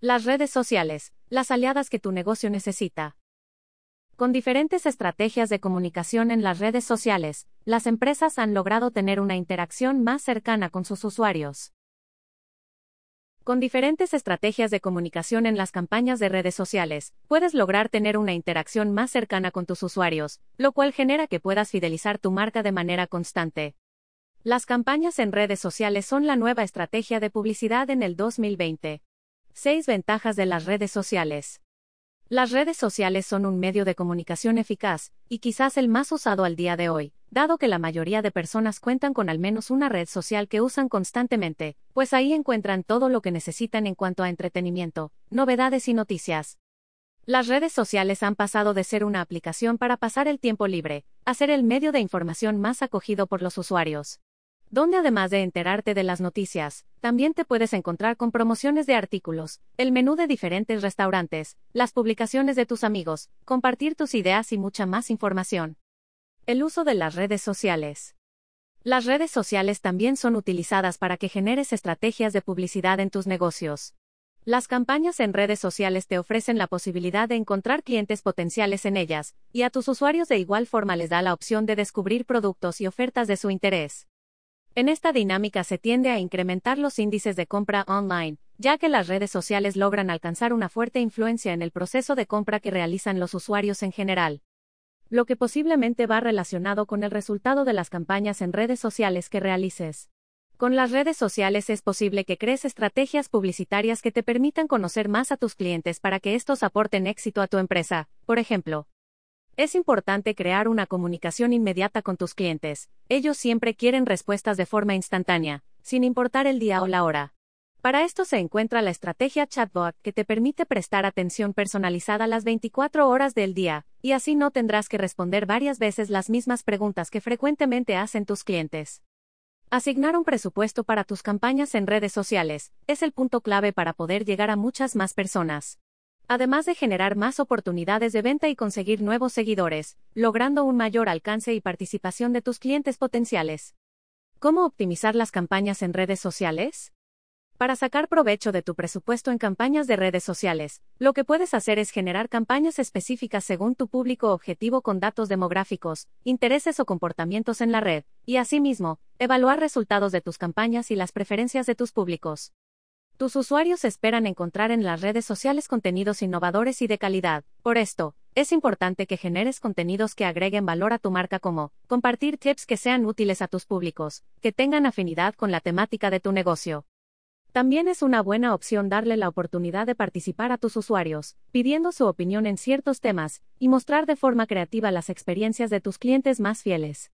Las redes sociales, las aliadas que tu negocio necesita. Con diferentes estrategias de comunicación en las redes sociales, las empresas han logrado tener una interacción más cercana con sus usuarios. Con diferentes estrategias de comunicación en las campañas de redes sociales, puedes lograr tener una interacción más cercana con tus usuarios, lo cual genera que puedas fidelizar tu marca de manera constante. Las campañas en redes sociales son la nueva estrategia de publicidad en el 2020. 6 ventajas de las redes sociales. Las redes sociales son un medio de comunicación eficaz, y quizás el más usado al día de hoy, dado que la mayoría de personas cuentan con al menos una red social que usan constantemente, pues ahí encuentran todo lo que necesitan en cuanto a entretenimiento, novedades y noticias. Las redes sociales han pasado de ser una aplicación para pasar el tiempo libre, a ser el medio de información más acogido por los usuarios donde además de enterarte de las noticias, también te puedes encontrar con promociones de artículos, el menú de diferentes restaurantes, las publicaciones de tus amigos, compartir tus ideas y mucha más información. El uso de las redes sociales. Las redes sociales también son utilizadas para que generes estrategias de publicidad en tus negocios. Las campañas en redes sociales te ofrecen la posibilidad de encontrar clientes potenciales en ellas, y a tus usuarios de igual forma les da la opción de descubrir productos y ofertas de su interés. En esta dinámica se tiende a incrementar los índices de compra online, ya que las redes sociales logran alcanzar una fuerte influencia en el proceso de compra que realizan los usuarios en general. Lo que posiblemente va relacionado con el resultado de las campañas en redes sociales que realices. Con las redes sociales es posible que crees estrategias publicitarias que te permitan conocer más a tus clientes para que estos aporten éxito a tu empresa. Por ejemplo, es importante crear una comunicación inmediata con tus clientes. Ellos siempre quieren respuestas de forma instantánea, sin importar el día o la hora. Para esto se encuentra la estrategia chatbot que te permite prestar atención personalizada las 24 horas del día, y así no tendrás que responder varias veces las mismas preguntas que frecuentemente hacen tus clientes. Asignar un presupuesto para tus campañas en redes sociales es el punto clave para poder llegar a muchas más personas además de generar más oportunidades de venta y conseguir nuevos seguidores, logrando un mayor alcance y participación de tus clientes potenciales. ¿Cómo optimizar las campañas en redes sociales? Para sacar provecho de tu presupuesto en campañas de redes sociales, lo que puedes hacer es generar campañas específicas según tu público objetivo con datos demográficos, intereses o comportamientos en la red, y asimismo, evaluar resultados de tus campañas y las preferencias de tus públicos. Tus usuarios esperan encontrar en las redes sociales contenidos innovadores y de calidad. Por esto, es importante que generes contenidos que agreguen valor a tu marca como compartir tips que sean útiles a tus públicos, que tengan afinidad con la temática de tu negocio. También es una buena opción darle la oportunidad de participar a tus usuarios, pidiendo su opinión en ciertos temas, y mostrar de forma creativa las experiencias de tus clientes más fieles.